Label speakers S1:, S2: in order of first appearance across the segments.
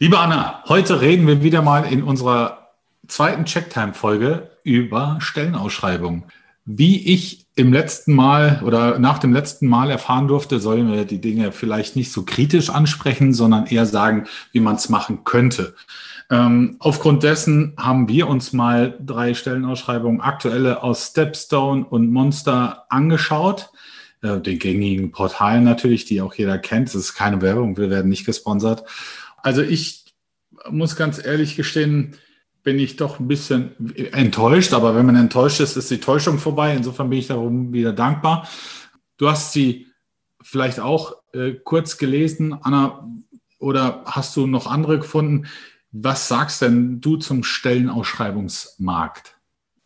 S1: Liebe Anna, heute reden wir wieder mal in unserer zweiten Checktime-Folge über Stellenausschreibungen. Wie ich im letzten Mal oder nach dem letzten Mal erfahren durfte, sollen wir die Dinge vielleicht nicht so kritisch ansprechen, sondern eher sagen, wie man es machen könnte. Ähm, aufgrund dessen haben wir uns mal drei Stellenausschreibungen aktuelle aus Stepstone und Monster angeschaut. Äh, den gängigen Portalen natürlich, die auch jeder kennt. Es ist keine Werbung, wir werden nicht gesponsert. Also ich muss ganz ehrlich gestehen, bin ich doch ein bisschen enttäuscht, aber wenn man enttäuscht ist, ist die Täuschung vorbei. Insofern bin ich darum wieder dankbar. Du hast sie vielleicht auch äh, kurz gelesen, Anna, oder hast du noch andere gefunden? Was sagst denn du zum Stellenausschreibungsmarkt?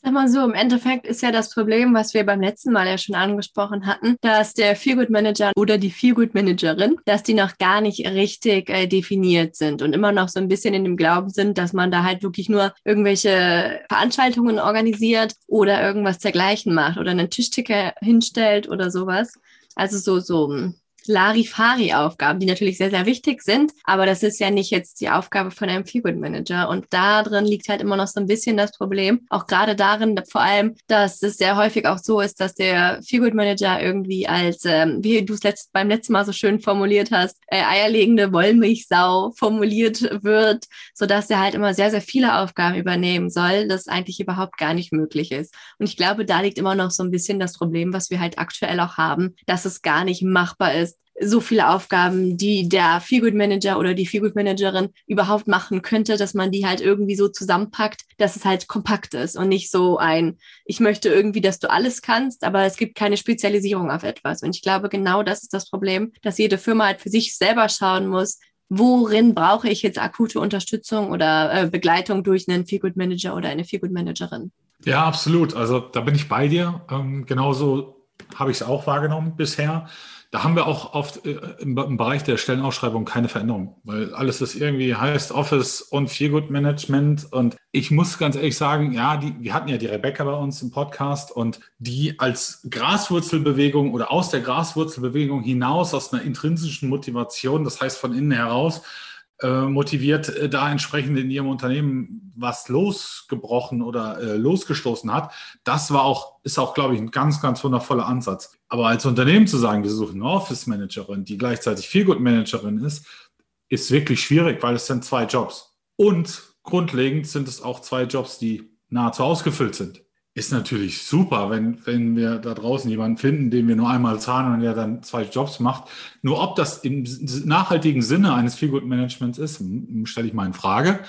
S2: Sag mal so, im Endeffekt ist ja das Problem, was wir beim letzten Mal ja schon angesprochen hatten, dass der Feelgood Manager oder die Feelgood Managerin, dass die noch gar nicht richtig äh, definiert sind und immer noch so ein bisschen in dem Glauben sind, dass man da halt wirklich nur irgendwelche Veranstaltungen organisiert oder irgendwas dergleichen macht oder einen Tischticker hinstellt oder sowas. Also so, so Larifari-Aufgaben, die natürlich sehr, sehr wichtig sind, aber das ist ja nicht jetzt die Aufgabe von einem Feelgood Manager. Und da drin liegt halt immer noch so ein bisschen das Problem, auch gerade darin, vor allem, dass es sehr häufig auch so ist, dass der Feelgood Manager irgendwie als, ähm, wie du es letzt, beim letzten Mal so schön formuliert hast, äh, eierlegende Wollmilchsau formuliert wird, sodass er halt immer sehr, sehr viele Aufgaben übernehmen soll, das eigentlich überhaupt gar nicht möglich ist. Und ich glaube, da liegt immer noch so ein bisschen das Problem, was wir halt aktuell auch haben, dass es gar nicht machbar ist, so viele Aufgaben, die der Feelgood Manager oder die Feelgood Managerin überhaupt machen könnte, dass man die halt irgendwie so zusammenpackt, dass es halt kompakt ist und nicht so ein, ich möchte irgendwie, dass du alles kannst, aber es gibt keine Spezialisierung auf etwas. Und ich glaube, genau das ist das Problem, dass jede Firma halt für sich selber schauen muss, worin brauche ich jetzt akute Unterstützung oder äh, Begleitung durch einen Feelgood Manager oder eine Feelgood Managerin.
S1: Ja, absolut. Also da bin ich bei dir. Ähm, genauso habe ich es auch wahrgenommen bisher. Da haben wir auch oft äh, im, Bereich der Stellenausschreibung keine Veränderung, weil alles ist irgendwie heißt Office und Feelgood Management. Und ich muss ganz ehrlich sagen, ja, die, wir hatten ja die Rebecca bei uns im Podcast und die als Graswurzelbewegung oder aus der Graswurzelbewegung hinaus, aus einer intrinsischen Motivation, das heißt von innen heraus, motiviert, äh, da entsprechend in ihrem Unternehmen was losgebrochen oder äh, losgestoßen hat. Das war auch, ist auch, glaube ich, ein ganz, ganz wundervoller Ansatz. Aber als Unternehmen zu sagen, wir suchen eine Office-Managerin, die gleichzeitig Feelgood-Managerin ist, ist wirklich schwierig, weil es sind zwei Jobs. Und grundlegend sind es auch zwei Jobs, die nahezu ausgefüllt sind ist natürlich super, wenn, wenn wir da draußen jemanden finden, den wir nur einmal zahlen und der dann zwei Jobs macht. Nur ob das im nachhaltigen Sinne eines Feelgood-Managements ist, stelle ich mal in Frage.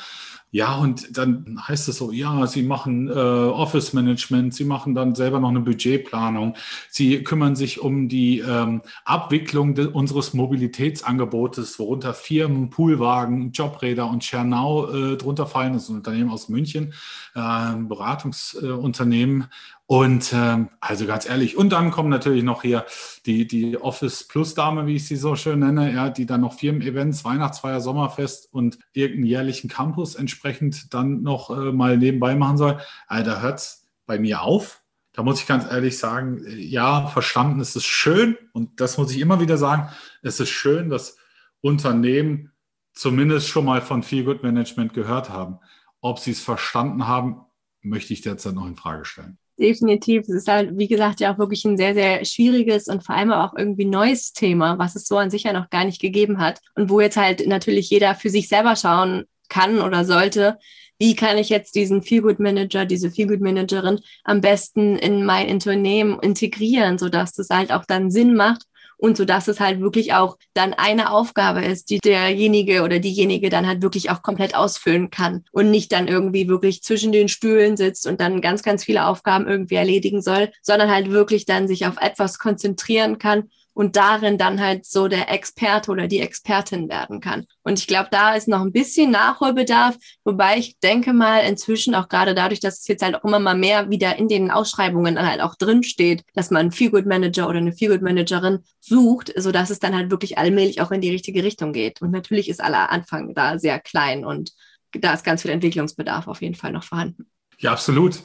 S1: Ja, und dann heißt es so, ja, Sie machen äh, Office Management, Sie machen dann selber noch eine Budgetplanung, Sie kümmern sich um die ähm, Abwicklung unseres Mobilitätsangebotes, worunter Firmen, Poolwagen, Jobräder und Schernau äh, drunter fallen. Das ist ein Unternehmen aus München, äh, ein Beratungsunternehmen. Und ähm, also ganz ehrlich, und dann kommen natürlich noch hier die, die Office Plus Dame, wie ich sie so schön nenne, ja, die dann noch Firmen-Events, Weihnachtsfeier, Sommerfest und irgendeinen jährlichen Campus entsprechend dann noch äh, mal nebenbei machen soll. Also da hört es bei mir auf. Da muss ich ganz ehrlich sagen, äh, ja, verstanden, es ist schön und das muss ich immer wieder sagen, es ist schön, dass Unternehmen zumindest schon mal von Feel Good Management gehört haben. Ob sie es verstanden haben, möchte ich derzeit noch in Frage stellen.
S2: Definitiv. Es ist halt, wie gesagt, ja auch wirklich ein sehr, sehr schwieriges und vor allem auch irgendwie neues Thema, was es so an sich ja noch gar nicht gegeben hat. Und wo jetzt halt natürlich jeder für sich selber schauen kann oder sollte, wie kann ich jetzt diesen Feelgood Manager, diese Feelgood Managerin am besten in mein Unternehmen integrieren, sodass das halt auch dann Sinn macht und so dass es halt wirklich auch dann eine Aufgabe ist, die derjenige oder diejenige dann halt wirklich auch komplett ausfüllen kann und nicht dann irgendwie wirklich zwischen den Stühlen sitzt und dann ganz, ganz viele Aufgaben irgendwie erledigen soll, sondern halt wirklich dann sich auf etwas konzentrieren kann und darin dann halt so der Experte oder die Expertin werden kann. Und ich glaube, da ist noch ein bisschen Nachholbedarf, wobei ich denke mal inzwischen auch gerade dadurch, dass es jetzt halt auch immer mal mehr wieder in den Ausschreibungen dann halt auch drin steht, dass man einen Feelgood Manager oder eine Feelgood Managerin sucht, so dass es dann halt wirklich allmählich auch in die richtige Richtung geht. Und natürlich ist aller Anfang da sehr klein und da ist ganz viel Entwicklungsbedarf auf jeden Fall noch vorhanden.
S1: Ja, absolut.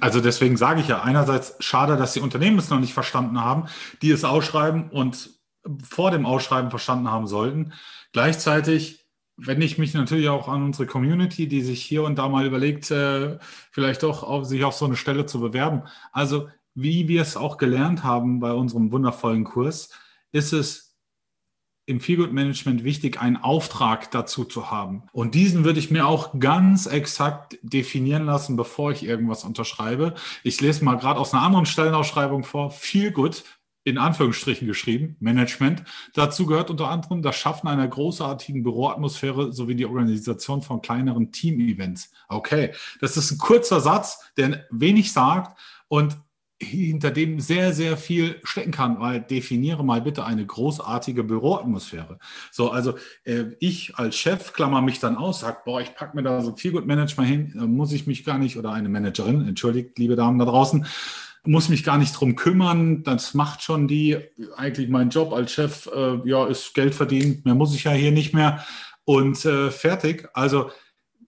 S1: Also deswegen sage ich ja, einerseits schade, dass die Unternehmen es noch nicht verstanden haben, die es ausschreiben und vor dem Ausschreiben verstanden haben sollten. Gleichzeitig wende ich mich natürlich auch an unsere Community, die sich hier und da mal überlegt, äh, vielleicht doch auf, sich auf so eine Stelle zu bewerben. Also wie wir es auch gelernt haben bei unserem wundervollen Kurs, ist es im Feelgood Management wichtig, einen Auftrag dazu zu haben. Und diesen würde ich mir auch ganz exakt definieren lassen, bevor ich irgendwas unterschreibe. Ich lese mal gerade aus einer anderen Stellenausschreibung vor. Feelgood in Anführungsstrichen geschrieben, Management. Dazu gehört unter anderem das Schaffen einer großartigen Büroatmosphäre sowie die Organisation von kleineren Team-Events. Okay, das ist ein kurzer Satz, der wenig sagt und hinter dem sehr, sehr viel stecken kann, weil definiere mal bitte eine großartige Büroatmosphäre. So, also äh, ich als Chef klammer mich dann aus, sage, boah, ich packe mir da so viel gut Management hin, muss ich mich gar nicht, oder eine Managerin, entschuldigt, liebe Damen da draußen, muss mich gar nicht drum kümmern, das macht schon die, eigentlich mein Job als Chef, äh, ja, ist Geld verdienen, mehr muss ich ja hier nicht mehr und äh, fertig. Also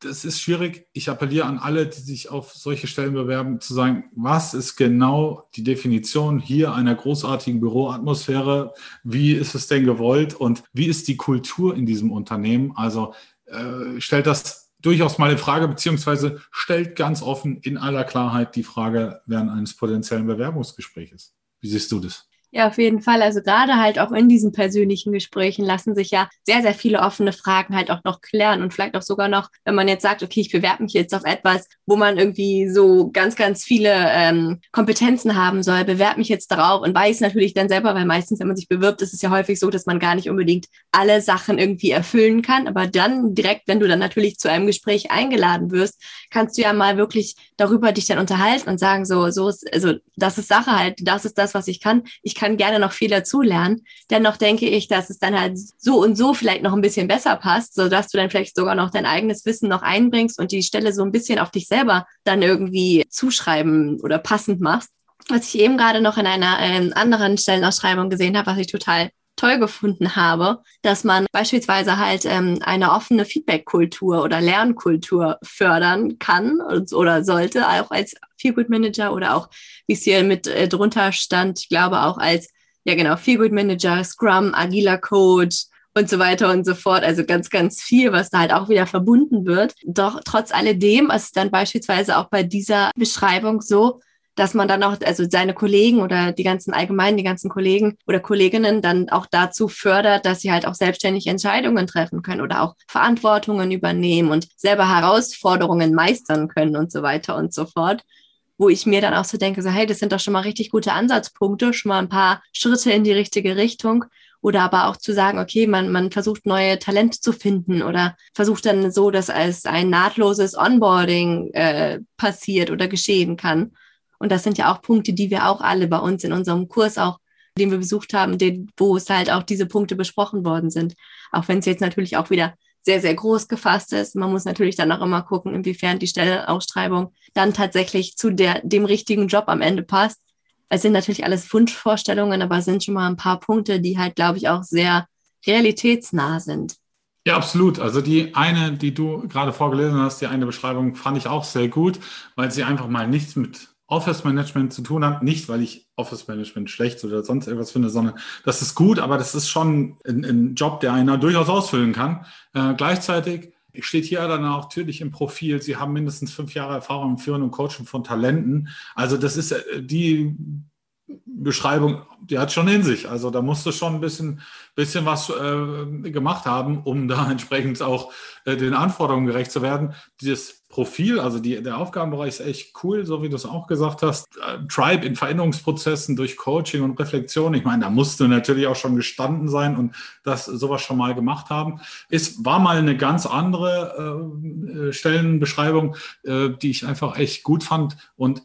S1: das ist schwierig. Ich appelliere an alle, die sich auf solche Stellen bewerben, zu sagen, was ist genau die Definition hier einer großartigen Büroatmosphäre? Wie ist es denn gewollt und wie ist die Kultur in diesem Unternehmen? Also äh, stellt das durchaus mal in Frage, beziehungsweise stellt ganz offen in aller Klarheit die Frage während eines potenziellen Bewerbungsgespräches. Wie siehst du das?
S2: Ja, auf jeden Fall. Also gerade halt auch in diesen persönlichen Gesprächen lassen sich ja sehr, sehr viele offene Fragen halt auch noch klären und vielleicht auch sogar noch, wenn man jetzt sagt, okay, ich bewerbe mich jetzt auf etwas, wo man irgendwie so ganz, ganz viele ähm, Kompetenzen haben soll, bewerbe mich jetzt darauf und weiß natürlich dann selber, weil meistens, wenn man sich bewirbt, ist es ja häufig so, dass man gar nicht unbedingt alle Sachen irgendwie erfüllen kann. Aber dann direkt, wenn du dann natürlich zu einem Gespräch eingeladen wirst, kannst du ja mal wirklich darüber dich dann unterhalten und sagen, so, so ist, also das ist Sache halt, das ist das, was ich kann. Ich kann kann gerne noch viel dazulernen. Dennoch denke ich, dass es dann halt so und so vielleicht noch ein bisschen besser passt, sodass du dann vielleicht sogar noch dein eigenes Wissen noch einbringst und die Stelle so ein bisschen auf dich selber dann irgendwie zuschreiben oder passend machst. Was ich eben gerade noch in einer äh, anderen Stellenausschreibung gesehen habe, was ich total toll gefunden habe, dass man beispielsweise halt ähm, eine offene Feedback-Kultur oder Lernkultur fördern kann oder sollte, auch als Feelgood Manager oder auch, wie es hier mit äh, drunter stand, ich glaube auch als, ja genau, Feelgood Manager, Scrum, agiler Coach, und so weiter und so fort. Also ganz, ganz viel, was da halt auch wieder verbunden wird. Doch trotz alledem ist es dann beispielsweise auch bei dieser Beschreibung so, dass man dann auch, also seine Kollegen oder die ganzen allgemein, die ganzen Kollegen oder Kolleginnen dann auch dazu fördert, dass sie halt auch selbstständig Entscheidungen treffen können oder auch Verantwortungen übernehmen und selber Herausforderungen meistern können und so weiter und so fort wo ich mir dann auch so denke, so hey, das sind doch schon mal richtig gute Ansatzpunkte, schon mal ein paar Schritte in die richtige Richtung. Oder aber auch zu sagen, okay, man, man versucht neue Talente zu finden oder versucht dann so, dass als ein nahtloses Onboarding äh, passiert oder geschehen kann. Und das sind ja auch Punkte, die wir auch alle bei uns in unserem Kurs auch, den wir besucht haben, den, wo es halt auch diese Punkte besprochen worden sind. Auch wenn es jetzt natürlich auch wieder sehr, sehr groß gefasst ist. Man muss natürlich dann auch immer gucken, inwiefern die Stellenausschreibung dann tatsächlich zu der, dem richtigen Job am Ende passt. Es sind natürlich alles Wunschvorstellungen, aber es sind schon mal ein paar Punkte, die halt, glaube ich, auch sehr realitätsnah sind.
S1: Ja, absolut. Also die eine, die du gerade vorgelesen hast, die eine Beschreibung fand ich auch sehr gut, weil sie einfach mal nichts mit Office Management zu tun hat. Nicht, weil ich Office Management schlecht oder sonst irgendwas finde, sondern das ist gut, aber das ist schon ein, ein Job, der einer durchaus ausfüllen kann. Äh, gleichzeitig steht hier dann auch natürlich im Profil, Sie haben mindestens fünf Jahre Erfahrung im Führen und Coaching von Talenten. Also das ist äh, die Beschreibung, die hat schon in sich. Also da musst du schon ein bisschen, bisschen was äh, gemacht haben, um da entsprechend auch äh, den Anforderungen gerecht zu werden. Dieses Profil, also die, der Aufgabenbereich ist echt cool, so wie du es auch gesagt hast. Äh, Tribe in Veränderungsprozessen durch Coaching und Reflexion. Ich meine, da musst du natürlich auch schon gestanden sein und das sowas schon mal gemacht haben. Es war mal eine ganz andere äh, Stellenbeschreibung, äh, die ich einfach echt gut fand und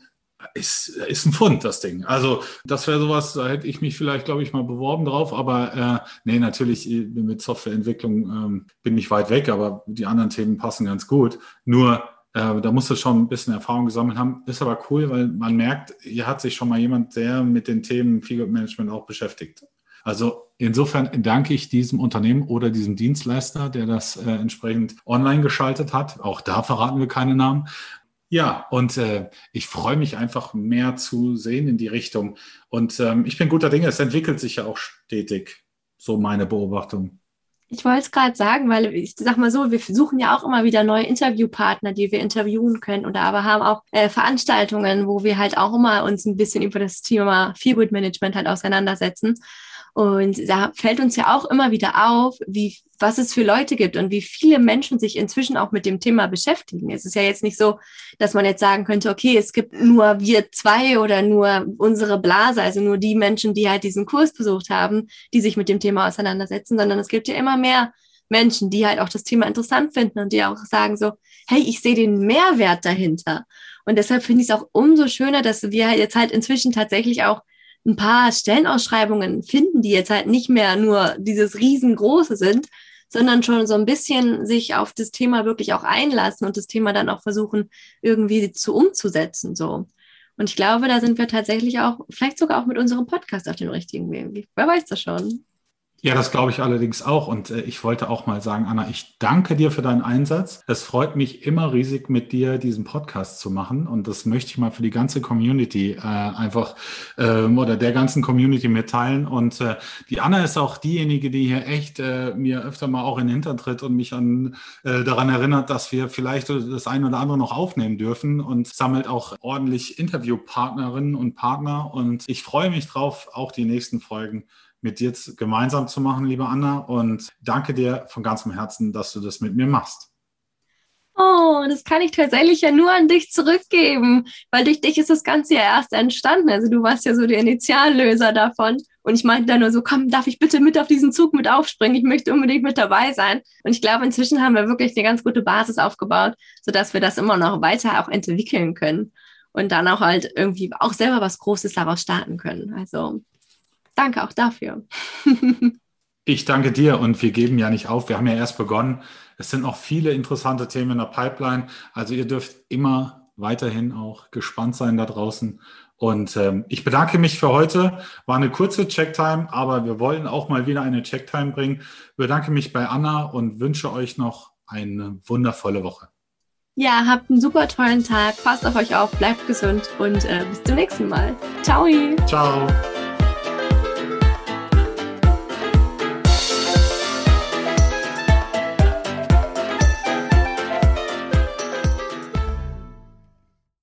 S1: ist, ist ein Fund, das Ding. Also das wäre sowas, da hätte ich mich vielleicht, glaube ich, mal beworben drauf, aber äh, nee, natürlich äh, mit Softwareentwicklung ähm, bin ich weit weg, aber die anderen Themen passen ganz gut. Nur äh, da musst du schon ein bisschen Erfahrung gesammelt haben. Ist aber cool, weil man merkt, hier hat sich schon mal jemand sehr mit den Themen Figure Management auch beschäftigt. Also insofern danke ich diesem Unternehmen oder diesem Dienstleister, der das äh, entsprechend online geschaltet hat. Auch da verraten wir keine Namen. Ja, und äh, ich freue mich einfach mehr zu sehen in die Richtung. Und ähm, ich bin guter Dinge, es entwickelt sich ja auch stetig, so meine Beobachtung.
S2: Ich wollte es gerade sagen, weil ich sag mal so, wir suchen ja auch immer wieder neue Interviewpartner, die wir interviewen können oder aber haben auch äh, Veranstaltungen, wo wir halt auch immer uns ein bisschen über das Thema Feelgood Management halt auseinandersetzen. Und da fällt uns ja auch immer wieder auf, wie, was es für Leute gibt und wie viele Menschen sich inzwischen auch mit dem Thema beschäftigen. Es ist ja jetzt nicht so, dass man jetzt sagen könnte, okay, es gibt nur wir zwei oder nur unsere Blase, also nur die Menschen, die halt diesen Kurs besucht haben, die sich mit dem Thema auseinandersetzen, sondern es gibt ja immer mehr Menschen, die halt auch das Thema interessant finden und die auch sagen so, hey, ich sehe den Mehrwert dahinter. Und deshalb finde ich es auch umso schöner, dass wir jetzt halt inzwischen tatsächlich auch ein paar Stellenausschreibungen finden, die jetzt halt nicht mehr nur dieses riesengroße sind, sondern schon so ein bisschen sich auf das Thema wirklich auch einlassen und das Thema dann auch versuchen, irgendwie zu umzusetzen, so. Und ich glaube, da sind wir tatsächlich auch, vielleicht sogar auch mit unserem Podcast auf dem richtigen Weg. Wer weiß das schon?
S1: Ja, das glaube ich allerdings auch. Und äh, ich wollte auch mal sagen, Anna, ich danke dir für deinen Einsatz. Es freut mich immer riesig, mit dir diesen Podcast zu machen. Und das möchte ich mal für die ganze Community äh, einfach ähm, oder der ganzen Community mitteilen. Und äh, die Anna ist auch diejenige, die hier echt äh, mir öfter mal auch in den Hintern tritt und mich an, äh, daran erinnert, dass wir vielleicht das eine oder andere noch aufnehmen dürfen und sammelt auch ordentlich Interviewpartnerinnen und Partner. Und ich freue mich drauf, auch die nächsten Folgen mit dir gemeinsam zu machen, liebe Anna. Und danke dir von ganzem Herzen, dass du das mit mir machst.
S2: Oh, das kann ich tatsächlich ja nur an dich zurückgeben, weil durch dich ist das Ganze ja erst entstanden. Also du warst ja so der Initiallöser davon. Und ich meinte dann nur so, komm, darf ich bitte mit auf diesen Zug mit aufspringen? Ich möchte unbedingt mit dabei sein. Und ich glaube, inzwischen haben wir wirklich eine ganz gute Basis aufgebaut, sodass wir das immer noch weiter auch entwickeln können und dann auch halt irgendwie auch selber was Großes daraus starten können. Also danke auch dafür.
S1: ich danke dir und wir geben ja nicht auf. Wir haben ja erst begonnen. Es sind noch viele interessante Themen in der Pipeline. Also ihr dürft immer weiterhin auch gespannt sein da draußen. Und ähm, ich bedanke mich für heute. War eine kurze Checktime, aber wir wollen auch mal wieder eine Checktime bringen. Ich bedanke mich bei Anna und wünsche euch noch eine wundervolle Woche.
S2: Ja, habt einen super tollen Tag. Passt auf euch auf, bleibt gesund und äh, bis zum nächsten Mal. Ciao.
S1: Ciao.